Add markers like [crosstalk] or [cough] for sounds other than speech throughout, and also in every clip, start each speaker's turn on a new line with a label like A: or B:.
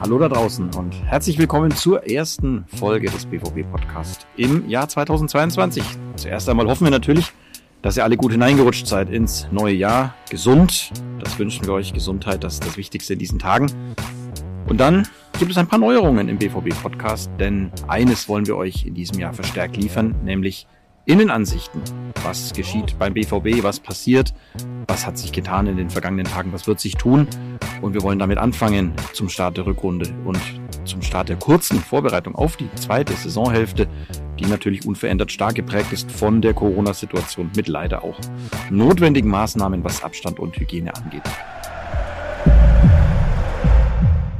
A: Hallo da draußen und herzlich willkommen zur ersten Folge des BVB Podcast im Jahr 2022. Zuerst einmal hoffen wir natürlich, dass ihr alle gut hineingerutscht seid ins neue Jahr. Gesund, das wünschen wir euch. Gesundheit, das ist das Wichtigste in diesen Tagen. Und dann gibt es ein paar Neuerungen im BVB Podcast, denn eines wollen wir euch in diesem Jahr verstärkt liefern, nämlich Innenansichten. Was geschieht beim BVB? Was passiert? Was hat sich getan in den vergangenen Tagen? Was wird sich tun? Und wir wollen damit anfangen zum Start der Rückrunde und zum Start der kurzen Vorbereitung auf die zweite Saisonhälfte, die natürlich unverändert stark geprägt ist von der Corona-Situation mit leider auch notwendigen Maßnahmen, was Abstand und Hygiene angeht.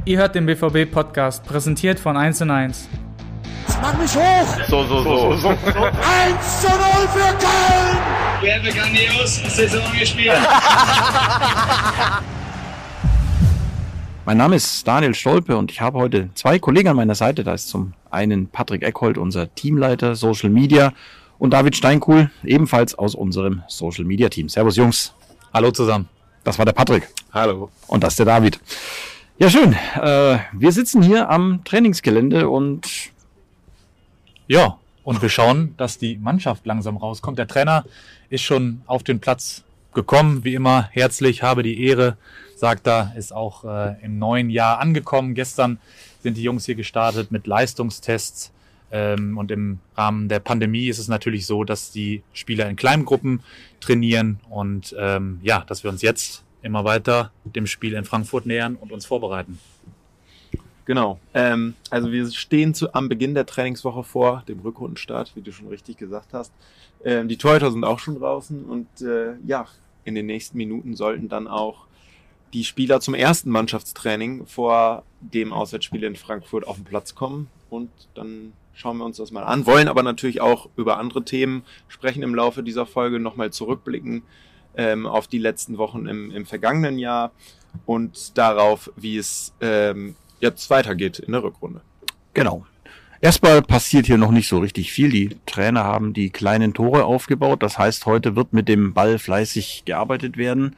B: Ihr hört den BVB-Podcast, präsentiert von 1 1.
C: Mach mich hoch!
D: So, so, so. so.
C: 1 zu 0 für Köln!
E: Wir haben grandios Saison gespielt. [laughs]
A: Mein Name ist Daniel Stolpe und ich habe heute zwei Kollegen an meiner Seite. Da ist zum einen Patrick Eckhold, unser Teamleiter Social Media und David Steinkuhl, ebenfalls aus unserem Social Media Team. Servus Jungs.
D: Hallo zusammen.
A: Das war der Patrick.
D: Hallo.
A: Und das ist der David. Ja, schön. Äh, wir sitzen hier am Trainingsgelände und
D: Ja, und wir schauen, dass die Mannschaft langsam rauskommt. Der Trainer ist schon auf den Platz gekommen, wie immer herzlich, habe die Ehre, sagt er, ist auch äh, im neuen Jahr angekommen. Gestern sind die Jungs hier gestartet mit Leistungstests. Ähm, und im Rahmen der Pandemie ist es natürlich so, dass die Spieler in kleinen Gruppen trainieren und ähm, ja, dass wir uns jetzt immer weiter dem Spiel in Frankfurt nähern und uns vorbereiten.
F: Genau. Ähm, also wir stehen zu, am Beginn der Trainingswoche vor dem Rückrundenstart, wie du schon richtig gesagt hast. Ähm, die Torhüter sind auch schon draußen und äh, ja, in den nächsten Minuten sollten dann auch die Spieler zum ersten Mannschaftstraining vor dem Auswärtsspiel in Frankfurt auf den Platz kommen und dann schauen wir uns das mal an, wollen aber natürlich auch über andere Themen sprechen im Laufe dieser Folge, nochmal zurückblicken ähm, auf die letzten Wochen im, im vergangenen Jahr und darauf, wie es ähm, jetzt weitergeht in der Rückrunde.
A: Genau. Erstmal passiert hier noch nicht so richtig viel. Die Trainer haben die kleinen Tore aufgebaut. Das heißt, heute wird mit dem Ball fleißig gearbeitet werden.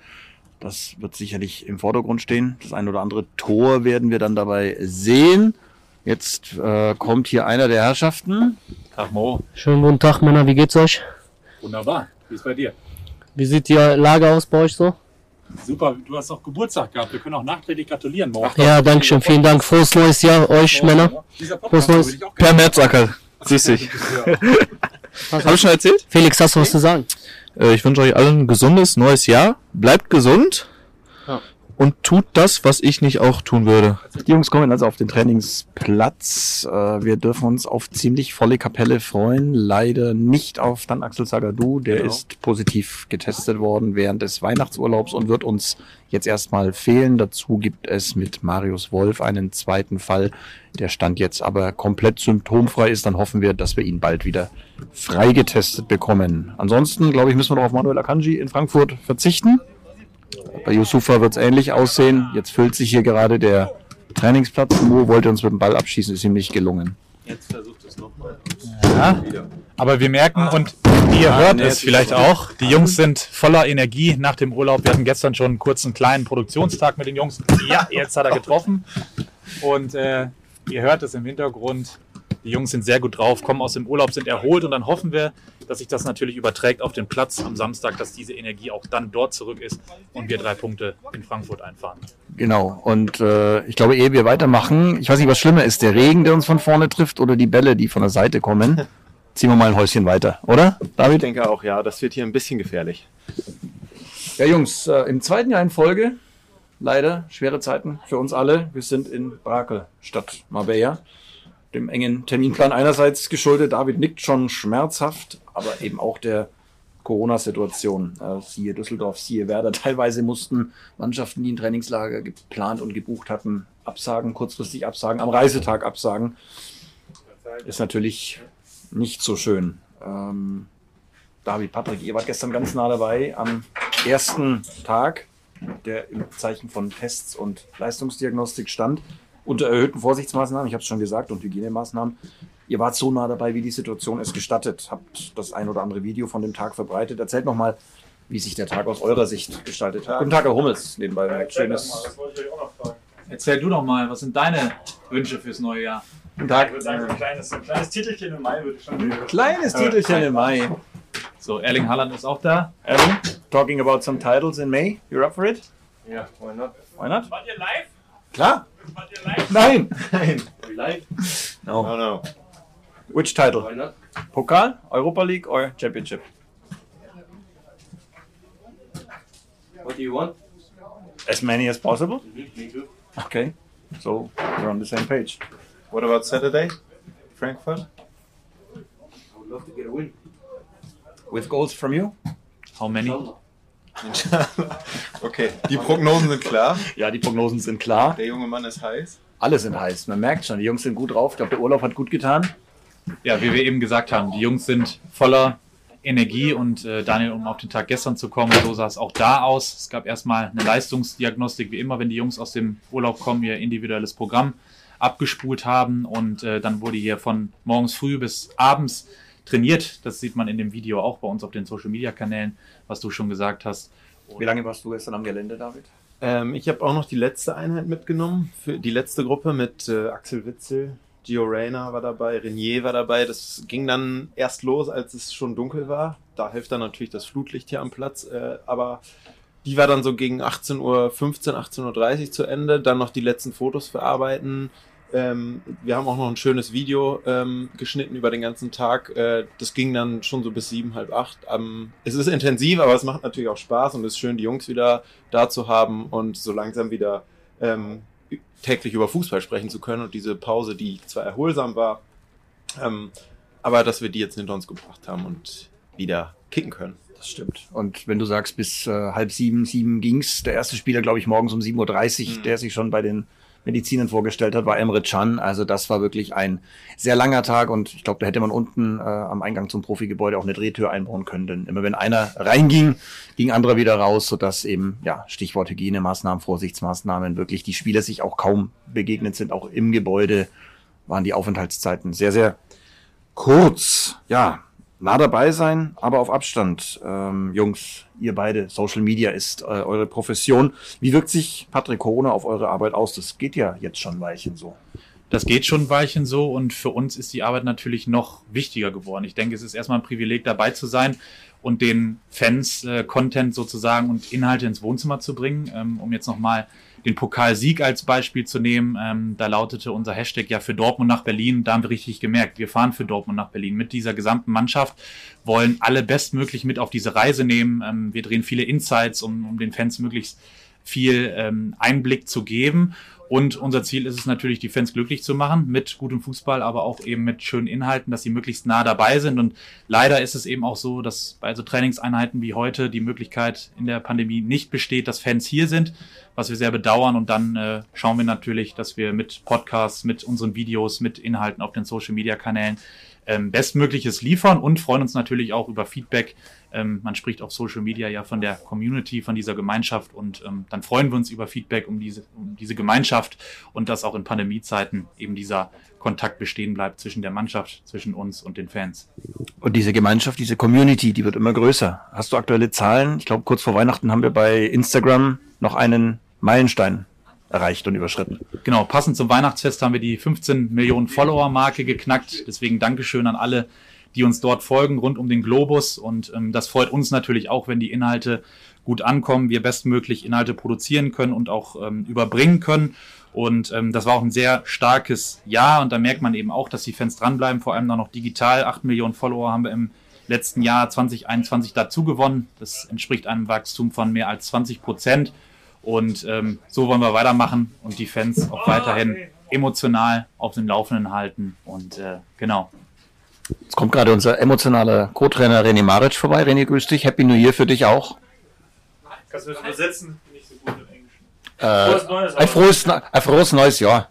A: Das wird sicherlich im Vordergrund stehen. Das ein oder andere Tor werden wir dann dabei sehen. Jetzt äh, kommt hier einer der Herrschaften.
D: Tag Mo.
G: Schönen guten Tag, Männer, wie geht's euch?
D: Wunderbar. Wie ist bei dir?
G: Wie sieht die Lage aus bei euch so?
D: Super, du hast auch Geburtstag gehabt. Wir können auch nachträglich gratulieren morgen.
G: Ja, danke schön, vielen Dank. Frohes neues Jahr euch, Männer.
D: Dieser
G: Frohes Neues.
H: Per
D: gerne.
H: Merzsacker. Grüß dich. [laughs] Habe ich schon erzählt?
G: Felix, hast du was zu sagen?
H: Äh, ich wünsche euch allen ein gesundes neues Jahr. Bleibt gesund. Und tut das, was ich nicht auch tun würde.
A: Die Jungs kommen also auf den Trainingsplatz. Äh, wir dürfen uns auf ziemlich volle Kapelle freuen. Leider nicht auf dann Axel Sagadou. Der
F: Genau.
A: ist positiv getestet worden während des Weihnachtsurlaubs und wird uns jetzt erstmal fehlen. Dazu gibt es mit Marius Wolf einen zweiten Fall. Der Stand jetzt aber komplett symptomfrei ist. Dann hoffen wir, dass wir ihn bald wieder freigetestet bekommen. Ansonsten, glaube ich, müssen wir noch auf Manuel Akanji in Frankfurt verzichten. Bei Yusufa wird es ähnlich aussehen. Jetzt füllt sich hier gerade der Trainingsplatz. Mo wollte uns mit dem Ball abschießen, ist ihm nicht gelungen.
F: Jetzt versucht es nochmal.
D: Ja, aber wir merken und ihr
F: Ah,
D: hört
F: nee,
D: es vielleicht auch, die Jungs sind voller Energie nach dem Urlaub. Wir hatten gestern schon einen kurzen kleinen Produktionstag mit den Jungs. Ja, jetzt hat er getroffen. Und äh, ihr hört es im Hintergrund. Die Jungs sind sehr gut drauf, kommen aus dem Urlaub, sind erholt und dann hoffen wir, dass sich das natürlich überträgt auf den Platz am Samstag, dass diese Energie auch dann dort zurück ist und wir drei Punkte in Frankfurt einfahren.
A: Genau. Und äh, ich glaube, ehe wir weitermachen, ich weiß nicht, was schlimmer ist, der Regen, der uns von vorne trifft oder die Bälle, die von der Seite kommen. [laughs] Ziehen wir mal ein Häuschen weiter, oder?
F: Ich
A: David?
F: denke auch, ja, das wird hier ein bisschen gefährlich.
A: Ja, Jungs, äh, im zweiten Jahr in Folge, leider schwere Zeiten für uns alle. Wir sind in Brakel statt Marbella. Dem engen Terminplan einerseits geschuldet. David nickt schon schmerzhaft, aber eben auch der Corona-Situation. Äh, siehe Düsseldorf, siehe Werder. [laughs] Teilweise mussten Mannschaften, die ein Trainingslager geplant und gebucht hatten, absagen, kurzfristig absagen, am Reisetag absagen. Ist natürlich nicht so schön. Ähm, David, Patrick, ihr wart gestern ganz nah dabei am ersten Tag, der im Zeichen von Tests und Leistungsdiagnostik stand, unter erhöhten Vorsichtsmaßnahmen, ich habe es schon gesagt, und Hygienemaßnahmen. Ihr wart so nah dabei, wie die Situation es gestattet, habt das ein oder andere Video von dem Tag verbreitet. Erzählt nochmal, wie sich der Tag aus eurer Sicht gestaltet hat. Guten Tag, Herr Hummels, nebenbei. Schönes,
D: erzähl du doch mal, was sind deine Wünsche fürs neue Jahr?
A: Guten Tag.
I: Ich würde sagen, so ein kleines, ein kleines Titelchen im Mai würde ich schon.
A: Kleines Titelchen im Mai.
D: So, Erling Haaland ist auch da.
A: Erwin, talking about some titles in May. You're up for it?
I: Ja, why not?
A: Why not?
I: Wart ihr live?
A: Klar.
I: Wart ihr live?
A: Nein.
F: Nein.
I: Live?
A: No.
F: No, no.
A: Which title?
I: Why not?
A: Pokal, Europa League or Championship?
I: What do you want?
A: As many as possible. Okay. So we're on the same page.
F: What about Saturday? Frankfurt?
I: I would love to get a win.
A: With goals from you?
D: How many? [laughs]
F: okay, die Prognosen sind klar.
A: Ja, die Prognosen sind klar.
F: Der junge Mann ist heiß.
A: Alle sind heiß. Man merkt schon, die Jungs sind gut drauf. Ich glaube, der Urlaub hat gut getan.
D: Ja, wie wir eben gesagt haben, die Jungs sind voller Energie und äh, Daniel, um auf den Tag gestern zu kommen, so sah es auch da aus. Es gab erstmal eine Leistungsdiagnostik, wie immer, wenn die Jungs aus dem Urlaub kommen, ihr individuelles Programm abgespult haben und äh, dann wurde hier von morgens früh bis abends trainiert. Das sieht man in dem Video auch bei uns auf den Social Media Kanälen, was du schon gesagt hast.
A: Wie lange warst du gestern am Gelände, David?
F: Ähm, ich habe auch noch die letzte Einheit mitgenommen, für die letzte Gruppe mit äh, Axel Witzel, Gio Reyna war dabei, Renier war dabei. Das ging dann erst los, als es schon dunkel war. Da hilft dann natürlich das Flutlicht hier am Platz. Äh, aber die war dann so gegen 18.15 Uhr, 18.30 Uhr zu Ende. Dann noch die letzten Fotos verarbeiten. Ähm, wir haben auch noch ein schönes Video ähm, geschnitten über den ganzen Tag. Äh, das ging dann schon so bis sieben, halb acht. Ähm, es ist intensiv, aber es macht natürlich auch Spaß und es ist schön, die Jungs wieder da zu haben und so langsam wieder ähm, täglich über Fußball sprechen zu können und diese Pause, die zwar erholsam war, ähm, aber dass wir die jetzt hinter uns gebracht haben und wieder kicken können.
A: Das stimmt. Und wenn du sagst, bis äh, halb sieben, sieben ging's, der erste Spieler, glaube ich, morgens um 7.30 Uhr,
F: Mhm.
A: der sich schon bei den Medizinern vorgestellt hat, war Emre Can. Also das war wirklich ein sehr langer Tag und ich glaube, da hätte man unten äh, am Eingang zum Profigebäude auch eine Drehtür einbauen können. Denn immer wenn einer reinging, ging anderer wieder raus, sodass eben, ja, Stichwort Hygienemaßnahmen, Vorsichtsmaßnahmen, wirklich die Spieler sich auch kaum begegnet sind. Auch im Gebäude waren die Aufenthaltszeiten sehr, sehr kurz. Ja, nah dabei sein, aber auf Abstand. Ähm, Jungs, ihr beide, Social Media ist äh, eure Profession. Wie wirkt sich Patrick Corona auf eure Arbeit aus? Das geht ja jetzt schon ein Weilchen so.
D: Das geht schon ein Weilchen so und für uns ist die Arbeit natürlich noch wichtiger geworden. Ich denke, es ist erstmal ein Privileg dabei zu sein und den Fans äh, Content sozusagen und Inhalte ins Wohnzimmer zu bringen. Ähm, um jetzt nochmal den Pokalsieg als Beispiel zu nehmen, ähm, da lautete unser Hashtag ja für Dortmund nach Berlin. Da haben wir richtig gemerkt, wir fahren für Dortmund nach Berlin mit dieser gesamten Mannschaft, wollen alle bestmöglich mit auf diese Reise nehmen. Ähm, wir drehen viele Insights, um, um den Fans möglichst viel ähm, Einblick zu geben. Und unser Ziel ist es natürlich, die Fans glücklich zu machen mit gutem Fußball, aber auch eben mit schönen Inhalten, dass sie möglichst nah dabei sind. Und leider ist es eben auch so, dass bei so Trainingseinheiten wie heute die Möglichkeit in der Pandemie nicht besteht, dass Fans hier sind, was wir sehr bedauern. Und dann äh, schauen wir natürlich, dass wir mit Podcasts, mit unseren Videos, mit Inhalten auf den Social-Media-Kanälen ähm, Bestmögliches liefern und freuen uns natürlich auch über Feedback. Ähm, man spricht auf Social Media ja von der Community, von dieser Gemeinschaft und ähm, dann freuen wir uns über Feedback um diese, um diese Gemeinschaft und dass auch in Pandemiezeiten eben dieser Kontakt bestehen bleibt zwischen der Mannschaft, zwischen uns und den Fans.
A: Und diese Gemeinschaft, diese Community, die wird immer größer. Hast du aktuelle Zahlen? Ich glaube, kurz vor Weihnachten haben wir bei Instagram noch einen Meilenstein erreicht und überschritten.
D: Genau, passend zum Weihnachtsfest haben wir die 15 Millionen Follower-Marke geknackt. Deswegen Dankeschön an alle, die uns dort folgen, rund um den Globus. Und ähm, das freut uns natürlich auch, wenn die Inhalte gut ankommen, wir bestmöglich Inhalte produzieren können und auch ähm, überbringen können. Und ähm, das war auch ein sehr starkes Jahr. Und da merkt man eben auch, dass die Fans dranbleiben, vor allem dann noch digital. 8 Millionen Follower haben wir im letzten Jahr 2021 dazu gewonnen. Das entspricht einem Wachstum von mehr als 20 Prozent. Und ähm, so wollen wir weitermachen und die Fans auch weiterhin emotional auf dem Laufenden halten. Und äh, genau.
A: Jetzt kommt gerade unser emotionaler Co-Trainer René Maric vorbei. René, grüß dich. Happy New Year für dich auch.
I: Kannst du das übersetzen? Bin nicht so gut im Englischen.
A: Äh,
I: Frohes Neues,
A: ein, frohes, ein frohes neues Jahr.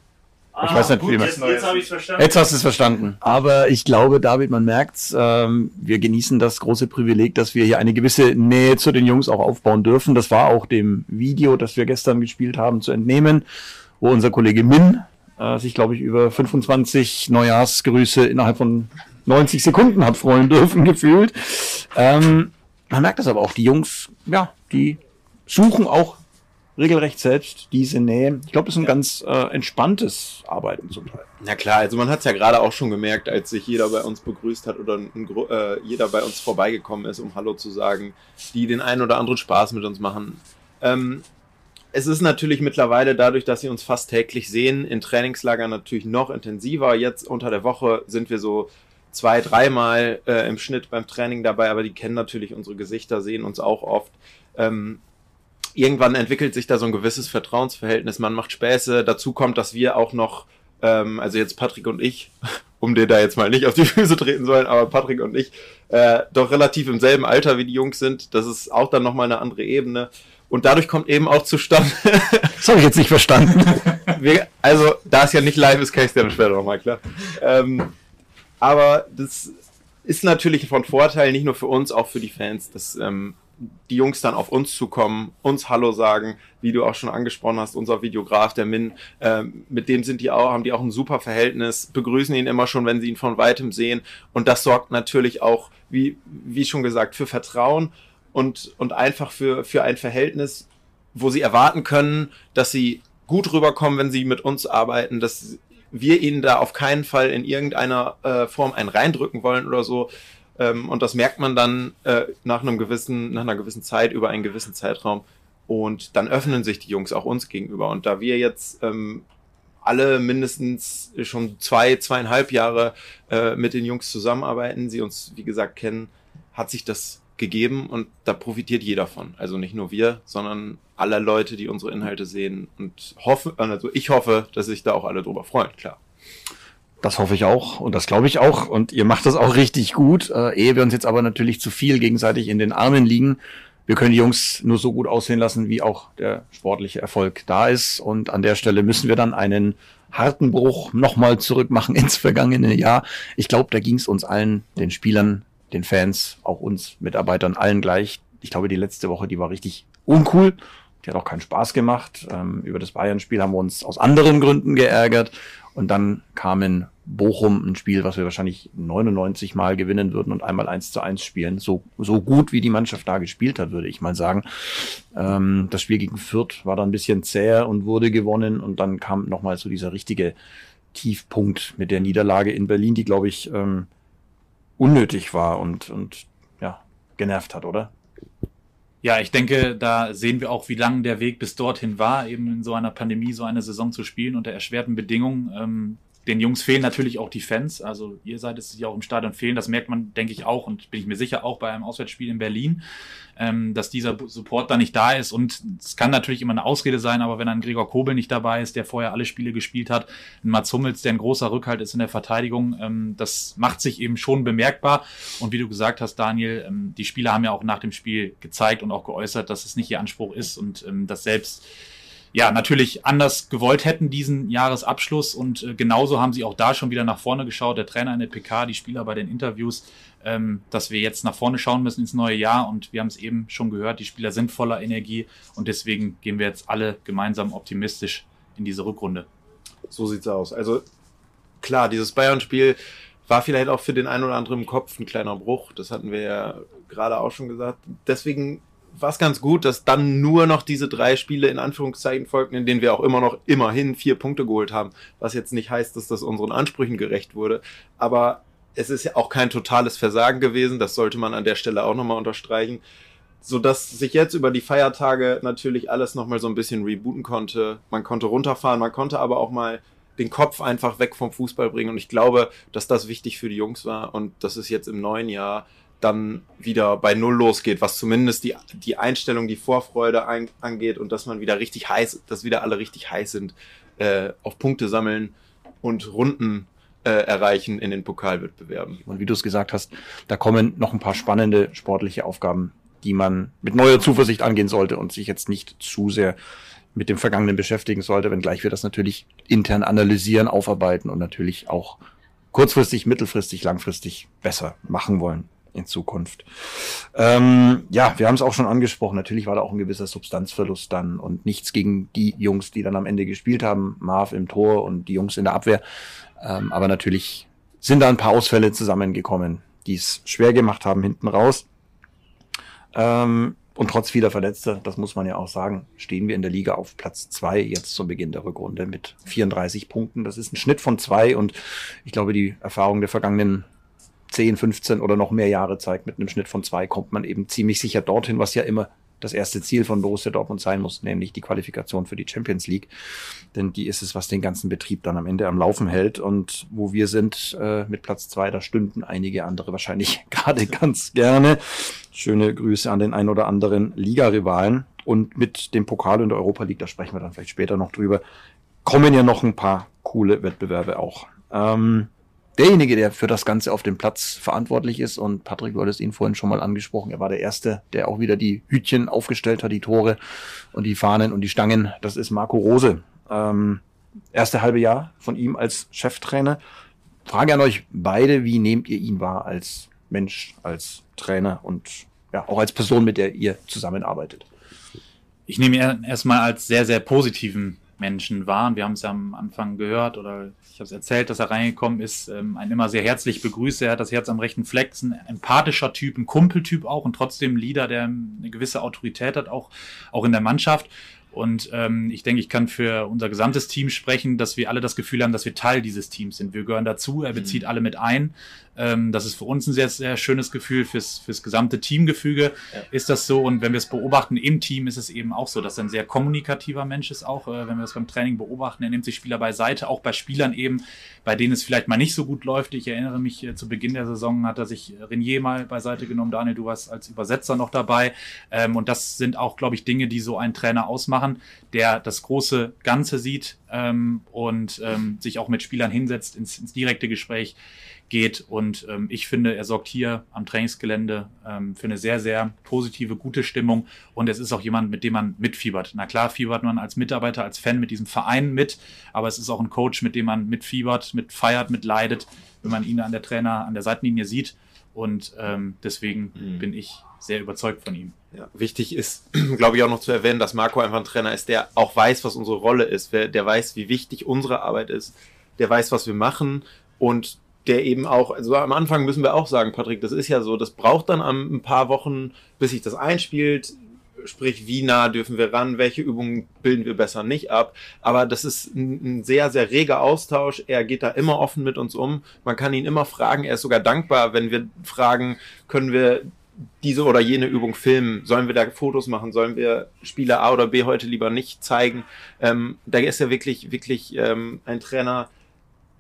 A: Ich weiß nicht,
I: gut,
A: wie man-
I: jetzt, jetzt habe ich es verstanden.
A: Jetzt hast du es verstanden. Aber ich glaube, David, man merkt's, ähm, wir genießen das große Privileg, dass wir hier eine gewisse Nähe zu den Jungs auch aufbauen dürfen. Das war auch dem Video, das wir gestern gespielt haben, zu entnehmen, wo unser Kollege Min äh, sich, glaube ich, über 25 Neujahrsgrüße innerhalb von 90 Sekunden hat freuen dürfen, [laughs] gefühlt. Ähm, man merkt das aber auch, die Jungs, ja, die suchen auch regelrecht selbst diese Nähe. Ich glaube, es ist ein ganz äh, entspanntes Arbeiten zum Teil.
F: Na klar, also man hat es ja gerade auch schon gemerkt, als sich jeder bei uns begrüßt hat oder ein, äh, jeder bei uns vorbeigekommen ist, um Hallo zu sagen, die den einen oder anderen Spaß mit uns machen. Ähm, es ist natürlich mittlerweile dadurch, dass sie uns fast täglich sehen, in Trainingslagern natürlich noch intensiver. Jetzt unter der Woche sind wir so zwei, dreimal äh, im Schnitt beim Training dabei, aber die kennen natürlich unsere Gesichter, sehen uns auch oft. Ähm, irgendwann entwickelt sich da so ein gewisses Vertrauensverhältnis. Man macht Späße. Dazu kommt, dass wir auch noch, ähm, also jetzt Patrick und ich, [laughs] um dir da jetzt mal nicht auf die Füße treten sollen, aber Patrick und ich äh, doch relativ im selben Alter wie die Jungs sind. Das ist auch dann nochmal eine andere Ebene. Und dadurch kommt eben auch zustande. [laughs]
A: Das habe ich jetzt nicht verstanden.
F: wir, also, da es ja nicht live ist, kann ich es dir dann später nochmal klar. Ähm, aber das ist natürlich von Vorteil, nicht nur für uns, auch für die Fans, dass ähm, die Jungs dann auf uns zukommen, uns Hallo sagen, wie du auch schon angesprochen hast, unser Videograf, der Min, ähm, mit dem sind die auch, haben die auch ein super Verhältnis, begrüßen ihn immer schon, wenn sie ihn von weitem sehen. Und das sorgt natürlich auch, wie, wie schon gesagt, für Vertrauen und, und einfach für, für ein Verhältnis, wo sie erwarten können, dass sie gut rüberkommen, wenn sie mit uns arbeiten, dass wir ihnen da auf keinen Fall in irgendeiner äh, Form einen reindrücken wollen oder so. Ähm, und das merkt man dann äh, nach einem gewissen, nach einer gewissen Zeit über einen gewissen Zeitraum. Und dann öffnen sich die Jungs auch uns gegenüber. Und da wir jetzt ähm, alle mindestens schon zwei, zweieinhalb Jahre äh, mit den Jungs zusammenarbeiten, sie uns, wie gesagt, kennen, hat sich das gegeben und da profitiert jeder von. Also nicht nur wir, sondern alle Leute, die unsere Inhalte sehen und hoffe, also ich hoffe, dass sich da auch alle drüber freuen, klar.
A: Das hoffe ich auch und das glaube ich auch. Und ihr macht das auch richtig gut. Äh, ehe wir uns jetzt aber natürlich zu viel gegenseitig in den Armen liegen. Wir können die Jungs nur so gut aussehen lassen, wie auch der sportliche Erfolg da ist. Und an der Stelle müssen wir dann einen harten Bruch nochmal zurück machen [laughs] ins vergangene Jahr. Ich glaube, da ging es uns allen, den Spielern, den Fans, auch uns Mitarbeitern, allen gleich. Ich glaube, die letzte Woche, die war richtig uncool. Die hat auch keinen Spaß gemacht. Ähm, über das Bayern-Spiel haben wir uns aus anderen Gründen geärgert. Und dann kam in Bochum ein Spiel, was wir wahrscheinlich 99 Mal gewinnen würden und einmal eins zu eins spielen. So, so gut, wie die Mannschaft da gespielt hat, würde ich mal sagen. Ähm, das Spiel gegen Fürth war dann ein bisschen zäher und wurde gewonnen. Und dann kam nochmal so dieser richtige Tiefpunkt mit der Niederlage in Berlin, die, glaube ich, ähm, unnötig war und, und ja, genervt hat, oder?
D: Ja, ich denke, da sehen wir auch, wie lang der Weg bis dorthin war, eben in so einer Pandemie so eine Saison zu spielen unter erschwerten Bedingungen. Ähm, den Jungs fehlen natürlich auch die Fans. Also ihr seid es, die auch im Stadion fehlen. Das merkt man, denke ich, auch und bin ich mir sicher auch bei einem Auswärtsspiel in Berlin, ähm, dass dieser Support da nicht da ist. Und es kann natürlich immer eine Ausrede sein, aber wenn ein Gregor Kobel nicht dabei ist, der vorher alle Spiele gespielt hat, ein Mats Hummels, der ein großer Rückhalt ist in der Verteidigung, ähm, das macht sich eben schon bemerkbar. Und wie du gesagt hast, Daniel, ähm, die Spieler haben ja auch nach dem Spiel gezeigt und auch geäußert, dass es nicht ihr Anspruch ist und ähm, dass selbst ja, natürlich anders gewollt hätten, diesen Jahresabschluss. Und äh, genauso haben sie auch da schon wieder nach vorne geschaut. Der Trainer in der PK, die Spieler bei den Interviews, ähm, dass wir jetzt nach vorne schauen müssen ins neue Jahr. Und wir haben es eben schon gehört, die Spieler sind voller Energie. Und deswegen gehen wir jetzt alle gemeinsam optimistisch in diese Rückrunde.
F: So sieht's aus. Also klar, dieses Bayern-Spiel war vielleicht auch für den einen oder anderen im Kopf ein kleiner Bruch. Das hatten wir ja gerade auch schon gesagt. Deswegen war es ganz gut, dass dann nur noch diese drei Spiele in Anführungszeichen folgten, in denen wir auch immer noch immerhin vier Punkte geholt haben. Was jetzt nicht heißt, dass das unseren Ansprüchen gerecht wurde. Aber es ist ja auch kein totales Versagen gewesen. Das sollte man an der Stelle auch nochmal unterstreichen. Sodass sich jetzt über die Feiertage natürlich alles nochmal so ein bisschen rebooten konnte. Man konnte runterfahren, man konnte aber auch mal den Kopf einfach weg vom Fußball bringen. Und ich glaube, dass das wichtig für die Jungs war und dass es jetzt im neuen Jahr dann wieder bei Null losgeht, was zumindest die, die Einstellung, die Vorfreude ein, angeht und dass man wieder richtig heiß, dass wieder alle richtig heiß sind, äh, auf Punkte sammeln und Runden äh, erreichen in den Pokalwettbewerben.
A: Und wie du es gesagt hast, da kommen noch ein paar spannende sportliche Aufgaben, die man mit neuer Zuversicht angehen sollte und sich jetzt nicht zu sehr mit dem Vergangenen beschäftigen sollte, wenngleich wir das natürlich intern analysieren, aufarbeiten und natürlich auch kurzfristig, mittelfristig, langfristig besser machen wollen in Zukunft. Ähm, ja, wir haben es auch schon angesprochen. Natürlich war da auch ein gewisser Substanzverlust dann und nichts gegen die Jungs, die dann am Ende gespielt haben. Marv im Tor und die Jungs in der Abwehr. Ähm, aber natürlich sind da ein paar Ausfälle zusammengekommen, die es schwer gemacht haben hinten raus. Ähm, Und trotz vieler Verletzter, das muss man ja auch sagen, stehen wir in der Liga auf Platz zwei jetzt zum Beginn der Rückrunde mit 34 Punkten. Das ist ein Schnitt von zwei und ich glaube, die Erfahrung der vergangenen 10, 15 oder noch mehr Jahre zeigt, mit einem Schnitt von zwei kommt man eben ziemlich sicher dorthin, was ja immer das erste Ziel von Borussia Dortmund sein muss, nämlich die Qualifikation für die Champions League. Denn die ist es, was den ganzen Betrieb dann am Ende am Laufen hält. Und wo wir sind äh, mit Platz zwei, da stünden einige andere wahrscheinlich [laughs] gerade ganz gerne. Schöne Grüße an den ein oder anderen Ligarivalen. Und mit dem Pokal in der Europa League, da sprechen wir dann vielleicht später noch drüber, kommen ja noch ein paar coole Wettbewerbe auch. Ähm, derjenige, der für das Ganze auf dem Platz verantwortlich ist. Und Patrick, du hattest ihn vorhin schon mal angesprochen. Er war der Erste, der auch wieder die Hütchen aufgestellt hat, die Tore und die Fahnen und die Stangen. Das ist Marco Rose. Ähm, erste halbe Jahr von ihm als Cheftrainer. Frage an euch beide, wie nehmt ihr ihn wahr als Mensch, als Trainer und ja, auch als Person, mit der ihr zusammenarbeitet?
D: Ich nehme ihn erstmal als sehr, sehr positiven Menschen wahr. Und wir haben es ja am Anfang gehört oder ich habe es erzählt, dass er reingekommen ist, ähm, einen immer sehr herzlich begrüßt. Er hat das Herz am rechten Fleck, ist ein empathischer Typ, ein Kumpeltyp auch und trotzdem ein Leader, der eine gewisse Autorität hat, auch, auch in der Mannschaft. Und ähm, ich denke, ich kann für unser gesamtes Team sprechen, dass wir alle das Gefühl haben, dass wir Teil dieses Teams sind. Wir gehören dazu, er bezieht mhm. alle mit ein. Ähm, das ist für uns ein sehr, sehr schönes Gefühl, fürs, fürs gesamte Teamgefüge ja. ist das so. Und wenn wir es beobachten im Team, ist es eben auch so, dass er ein sehr kommunikativer Mensch ist, auch äh, wenn wir das beim Training beobachten. Er nimmt sich Spieler beiseite, auch bei Spielern eben, bei denen es vielleicht mal nicht so gut läuft. Ich erinnere mich, äh, zu Beginn der Saison hat er sich Renier mal beiseite genommen. Daniel, du warst als Übersetzer noch dabei. Ähm, und das sind auch, glaube ich, Dinge, die so einen Trainer ausmachen machen, der das große Ganze sieht ähm, und ähm, sich auch mit Spielern hinsetzt, ins, ins direkte Gespräch geht. Und ähm, ich finde, er sorgt hier am Trainingsgelände ähm, für eine sehr, sehr positive, gute Stimmung. Und es ist auch jemand, mit dem man mitfiebert. Na klar, fiebert man als Mitarbeiter, als Fan mit diesem Verein mit, aber es ist auch ein Coach, mit dem man mitfiebert, mit feiert, mit leidet, wenn man ihn an der Trainer, an der Seitenlinie sieht. Und ähm, deswegen mhm. bin ich sehr überzeugt von ihm.
F: Ja, wichtig ist, [clears throat] glaube ich, auch noch zu erwähnen, dass Marco einfach ein Trainer ist, der auch weiß, was unsere Rolle ist, der weiß, wie wichtig unsere Arbeit ist, der weiß, was wir machen und der eben auch, also am Anfang müssen wir auch sagen, Patrick, das ist ja so, das braucht dann ein paar Wochen, bis sich das einspielt, sprich, wie nah dürfen wir ran, welche Übungen bilden wir besser nicht ab. Aber das ist ein, ein, sehr, sehr reger Austausch. Er geht da immer offen mit uns um. Man kann ihn immer fragen. Er ist sogar dankbar, wenn wir fragen, können wir diese oder jene Übung filmen? Sollen wir da Fotos machen? Sollen wir Spieler A oder B heute lieber nicht zeigen? Ähm, da ist er wirklich, wirklich ähm, ein Trainer,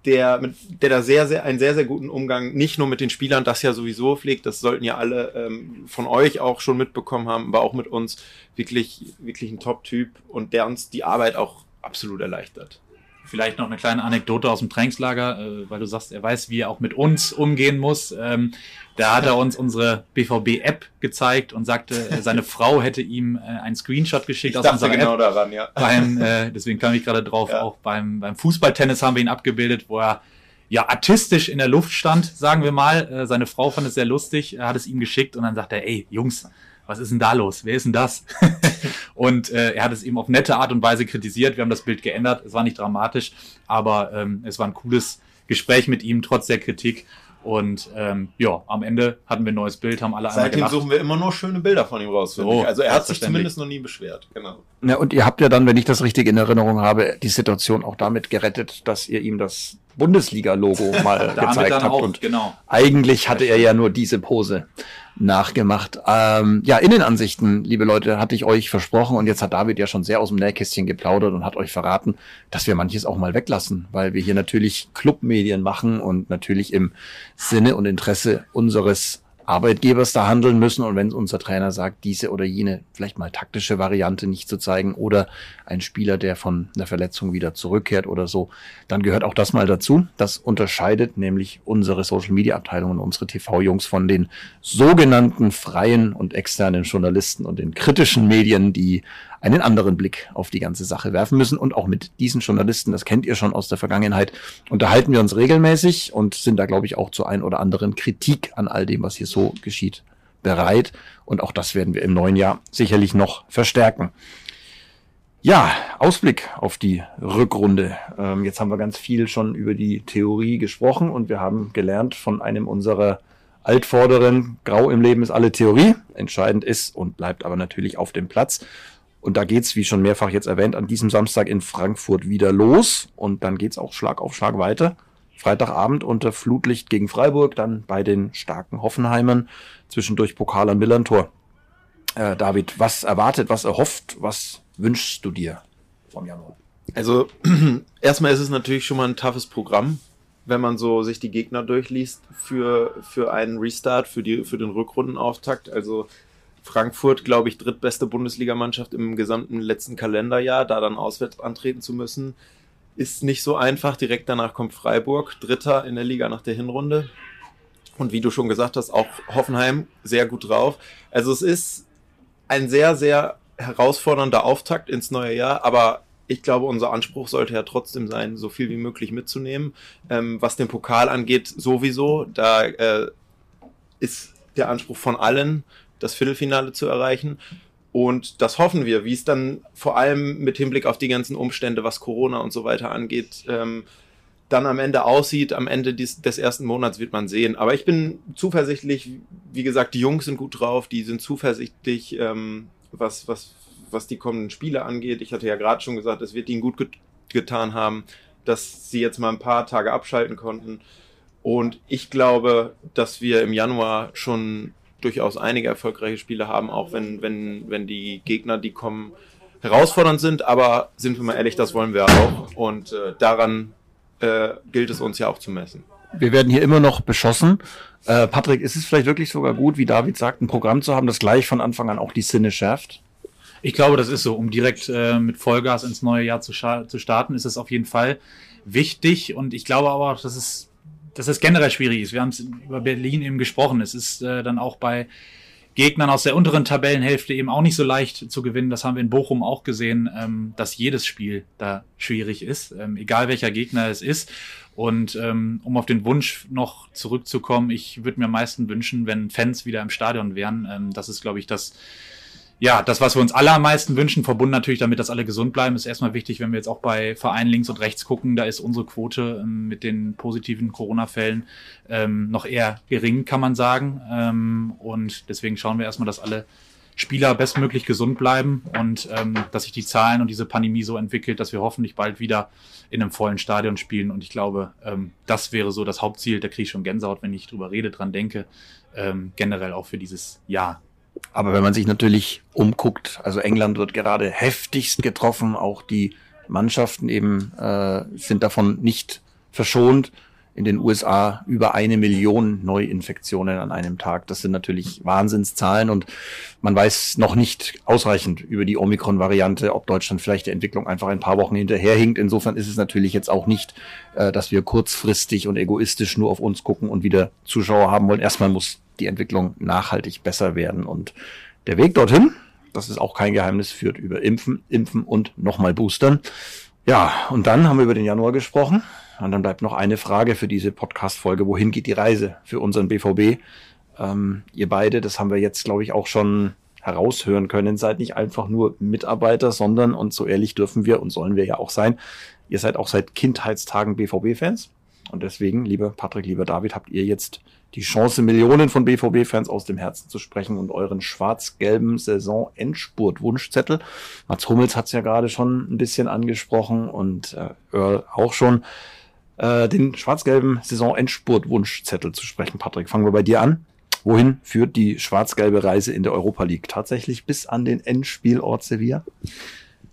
F: der, mit, der da sehr, sehr, einen sehr, sehr guten Umgang nicht nur mit den Spielern, das ja sowieso pflegt, das sollten ja alle ähm, von euch auch schon mitbekommen haben, aber auch mit uns wirklich, wirklich ein Top-Typ und der uns die Arbeit auch absolut erleichtert.
D: Vielleicht noch eine kleine Anekdote aus dem Trainingslager, äh, weil du sagst, er weiß, wie er auch mit uns umgehen muss. Ähm, da hat er uns unsere BVB-App gezeigt und sagte, äh, seine [laughs] Frau hätte ihm äh, einen Screenshot geschickt
F: ich aus unserer genau App. Daran, ja.
D: Beim, äh, deswegen kam ich gerade drauf, ja. auch beim, beim Fußballtennis haben wir ihn abgebildet, wo er ja artistisch in der Luft stand, sagen wir mal. Äh, seine Frau fand es sehr lustig, er hat es ihm geschickt und dann sagt er, ey, Jungs, was ist denn da los? Wer ist denn das? [laughs] und äh, er hat es eben auf nette Art und Weise kritisiert. Wir haben das Bild geändert. Es war nicht dramatisch, aber ähm, es war ein cooles Gespräch mit ihm, trotz der Kritik. Und ähm, ja, am Ende hatten wir ein neues Bild, haben alle
F: Seitdem einmal suchen wir immer nur schöne Bilder von ihm raus. So, also er hat sich zumindest noch nie beschwert. Genau.
A: Ja, und ihr habt ja dann, wenn ich das richtig in Erinnerung habe, die Situation auch damit gerettet, dass ihr ihm das Bundesliga-Logo mal [laughs] gezeigt habt. Auch, und genau. eigentlich hatte er ja nur diese Pose nachgemacht. Ähm, ja, Innenansichten, liebe Leute, hatte ich euch versprochen und jetzt hat David ja schon sehr aus dem Nähkästchen geplaudert und hat euch verraten, dass wir manches auch mal weglassen, weil wir hier natürlich Clubmedien machen und natürlich im Sinne und Interesse unseres Arbeitgebers da handeln müssen und wenn unser Trainer sagt, diese oder jene vielleicht mal taktische Variante nicht zu zeigen oder ein Spieler, der von einer Verletzung wieder zurückkehrt oder so, dann gehört auch das mal dazu. Das unterscheidet nämlich unsere Social Media Abteilung und unsere TV-Jungs von den sogenannten freien und externen Journalisten und den kritischen Medien, die einen anderen Blick auf die ganze Sache werfen müssen. Und auch mit diesen Journalisten, das kennt ihr schon aus der Vergangenheit, unterhalten wir uns regelmäßig und sind da, glaube ich, auch zu ein oder anderen Kritik an all dem, was hier so geschieht, bereit. Und auch das werden wir im neuen Jahr sicherlich noch verstärken. Ja, Ausblick auf die Rückrunde. Ähm, jetzt haben wir ganz viel schon über die Theorie gesprochen und wir haben gelernt von einem unserer Altvorderen, grau im Leben ist alle Theorie. Entscheidend ist und bleibt aber natürlich auf dem Platz. Und da geht's, wie schon mehrfach jetzt erwähnt, an diesem Samstag in Frankfurt wieder los. Und dann geht's auch Schlag auf Schlag weiter. Freitagabend unter Flutlicht gegen Freiburg, dann bei den starken Hoffenheimern, zwischendurch Pokal am Millantor. Äh, David, was erwartet, was erhofft, was wünschst du dir vom Januar?
F: Also [clears throat] erstmal ist es natürlich schon mal ein toughes Programm, wenn man so sich die Gegner durchliest für, für einen Restart, für, die, für den Rückrundenauftakt. Also Frankfurt, glaube ich, drittbeste Bundesligamannschaft im gesamten letzten Kalenderjahr, da dann auswärts antreten zu müssen, ist nicht so einfach. Direkt danach kommt Freiburg, Dritter in der Liga nach der Hinrunde. Und wie du schon gesagt hast, auch Hoffenheim sehr gut drauf. Also es ist ein sehr, sehr herausfordernder Auftakt ins neue Jahr, aber ich glaube, unser Anspruch sollte ja trotzdem sein, so viel wie möglich mitzunehmen. Ähm, was den Pokal angeht, sowieso. Da äh, ist der Anspruch von allen, das Viertelfinale zu erreichen. Und das hoffen wir, wie es dann vor allem mit Hinblick auf die ganzen Umstände, was Corona und so weiter angeht, ähm, dann am Ende aussieht. Am Ende des, des ersten Monats wird man sehen. Aber ich bin zuversichtlich, wie gesagt, die Jungs sind gut drauf, die sind zuversichtlich, ähm, was, was, was die kommenden Spiele angeht. Ich hatte ja gerade schon gesagt, es wird ihnen gut get getan haben, dass sie jetzt mal ein paar Tage abschalten konnten. Und ich glaube, dass wir im Januar schon durchaus einige erfolgreiche Spiele haben, auch wenn, wenn, wenn die Gegner, die kommen, herausfordernd sind. Aber sind wir mal ehrlich, das wollen wir auch. Und äh, daran äh, gilt es uns ja auch zu messen.
A: Wir werden hier immer noch beschossen. Äh, Patrick, ist es vielleicht wirklich sogar gut, wie David sagt, ein Programm zu haben, das gleich von Anfang an auch die Sinne schärft?
D: Ich glaube, das ist so. Um direkt äh, mit Vollgas ins neue Jahr zu, zu starten, ist es auf jeden Fall wichtig. Und ich glaube aber auch, dass es, dass es generell schwierig ist. Wir haben es über Berlin eben gesprochen. Es ist äh, dann auch bei Gegnern aus der unteren Tabellenhälfte eben auch nicht so leicht zu gewinnen. Das haben wir in Bochum auch gesehen, ähm, dass jedes Spiel da schwierig ist, ähm, egal welcher Gegner es ist. Und ähm, um auf den Wunsch noch zurückzukommen, ich würde mir am meisten wünschen, wenn Fans wieder im Stadion wären. Ähm, das ist, glaube ich, das ja, das, was wir uns alle am meisten wünschen, verbunden natürlich damit, dass alle gesund bleiben, ist erstmal wichtig, wenn wir jetzt auch bei Vereinen links und rechts gucken, da ist unsere Quote ähm, mit den positiven Corona-Fällen ähm, noch eher gering, kann man sagen. Ähm, und deswegen schauen wir erstmal, dass alle Spieler bestmöglich gesund bleiben und ähm, dass sich die Zahlen und diese Pandemie so entwickelt, dass wir hoffentlich bald wieder in einem vollen Stadion spielen. Und ich glaube, ähm, das wäre so das Hauptziel. Da kriege ich schon Gänsehaut, wenn ich drüber rede, dran denke. Ähm, generell auch für dieses Jahr.
A: Aber wenn man sich natürlich umguckt, also England wird gerade heftigst getroffen, auch die Mannschaften eben äh, sind davon nicht verschont. In den USA über eine Million Neuinfektionen an einem Tag. Das sind natürlich Wahnsinnszahlen und man weiß noch nicht ausreichend über die Omikron-Variante, ob Deutschland vielleicht der Entwicklung einfach ein paar Wochen hinterherhinkt. Insofern ist es natürlich jetzt auch nicht, äh, dass wir kurzfristig und egoistisch nur auf uns gucken und wieder Zuschauer haben wollen. Erstmal muss die Entwicklung nachhaltig besser werden. Und der Weg dorthin, das ist auch kein Geheimnis, führt über Impfen, Impfen und nochmal Boostern. Ja, und dann haben wir über den Januar gesprochen. Und dann bleibt noch eine Frage für diese Podcast-Folge. Wohin geht die Reise für unseren BVB? Ähm, ihr beide, das haben wir jetzt, glaube ich, auch schon heraushören können, seid nicht einfach nur Mitarbeiter, sondern, und so ehrlich dürfen wir und sollen wir ja auch sein, ihr seid auch seit Kindheitstagen BVB-Fans. Und deswegen, lieber Patrick, lieber David, habt ihr jetzt die Chance, Millionen von BVB-Fans aus dem Herzen zu sprechen und euren schwarz-gelben Saison-Endspurt-Wunschzettel. Mats Hummels hat es ja gerade schon ein bisschen angesprochen und äh, Earl auch schon. Äh, den schwarz-gelben Saison-Endspurt-Wunschzettel zu sprechen. Patrick, fangen wir bei dir an. Wohin führt die schwarz-gelbe Reise in der Europa League? Tatsächlich bis an den Endspielort Sevilla?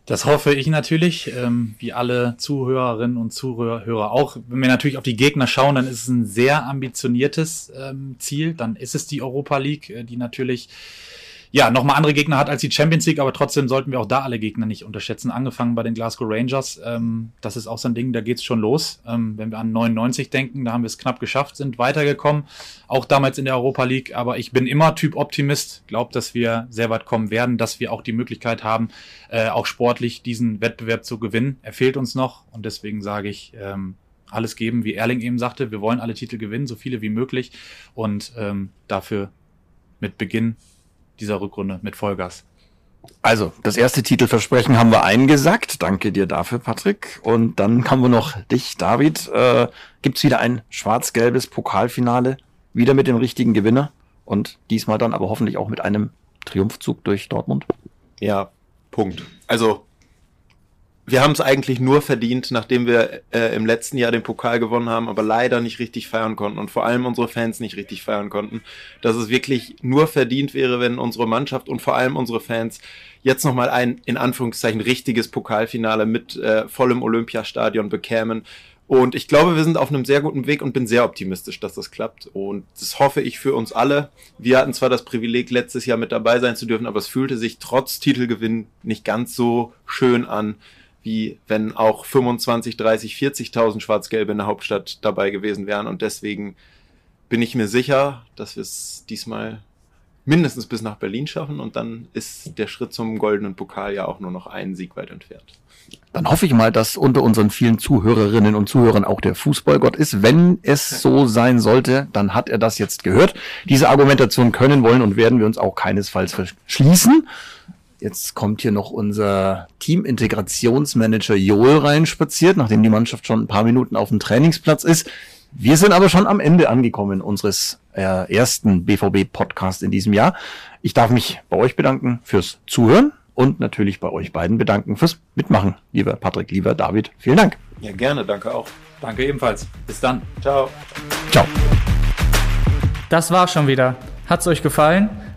D: Das hoffe ich natürlich, ähm, wie alle Zuhörerinnen und Zuhörer auch. Wenn wir natürlich auf die Gegner schauen, dann ist es ein sehr ambitioniertes ähm, Ziel. Dann ist es die Europa League, äh, die natürlich ja, nochmal andere Gegner hat als die Champions League, aber trotzdem sollten wir auch da alle Gegner nicht unterschätzen. Angefangen bei den Glasgow Rangers, ähm, das ist auch so ein Ding, da geht's schon los. Ähm, wenn wir an 99 denken, da haben wir es knapp geschafft, sind weitergekommen, auch damals in der Europa League, aber ich bin immer Typ Optimist, glaube, dass wir sehr weit kommen werden, dass wir auch die Möglichkeit haben, äh, auch sportlich diesen Wettbewerb zu gewinnen. Er fehlt uns noch und deswegen sage ich, ähm, alles geben, wie Erling eben sagte, wir wollen alle Titel gewinnen, so viele wie möglich und ähm, dafür mit Beginn dieser Rückrunde mit Vollgas.
A: Also, das erste Titelversprechen haben wir eingesackt. Danke dir dafür, Patrick. Und dann haben wir noch dich, David. Äh, Gibt wieder ein schwarz-gelbes Pokalfinale wieder mit dem richtigen Gewinner und diesmal dann aber hoffentlich auch mit einem Triumphzug durch Dortmund.
F: Ja, Punkt. Also, wir haben es eigentlich nur verdient, nachdem wir äh, im letzten Jahr den Pokal gewonnen haben, aber leider nicht richtig feiern konnten und vor allem unsere Fans nicht richtig feiern konnten, dass es wirklich nur verdient wäre, wenn unsere Mannschaft und vor allem unsere Fans jetzt nochmal ein, in Anführungszeichen, richtiges Pokalfinale mit äh, vollem Olympiastadion bekämen. Und ich glaube, wir sind auf einem sehr guten Weg und bin sehr optimistisch, dass das klappt. Und das hoffe ich für uns alle. Wir hatten zwar das Privileg, letztes Jahr mit dabei sein zu dürfen, aber es fühlte sich trotz Titelgewinn nicht ganz so schön an, wie wenn auch 25, 30, 40.000 Schwarz-Gelbe in der Hauptstadt dabei gewesen wären. Und deswegen bin ich mir sicher, dass wir es diesmal mindestens bis nach Berlin schaffen und dann ist der Schritt zum goldenen Pokal ja auch nur noch einen Sieg weit entfernt.
A: Dann hoffe ich mal, dass unter unseren vielen Zuhörerinnen und Zuhörern auch der Fußballgott ist. Wenn es so sein sollte, dann hat er das jetzt gehört. Diese Argumentation können, wollen und werden wir uns auch keinesfalls verschließen. Jetzt kommt hier noch unser Teamintegrationsmanager Joel reinspaziert, nachdem die Mannschaft schon ein paar Minuten auf dem Trainingsplatz ist. Wir sind aber schon am Ende angekommen unseres äh, ersten BVB-Podcast in diesem Jahr. Ich darf mich bei euch bedanken fürs Zuhören und natürlich bei euch beiden bedanken fürs Mitmachen. Lieber Patrick, lieber David, vielen Dank.
F: Ja, gerne, danke auch.
D: Danke ebenfalls. Bis dann.
F: Ciao.
A: Ciao.
B: Das war schon wieder. Hat's euch gefallen?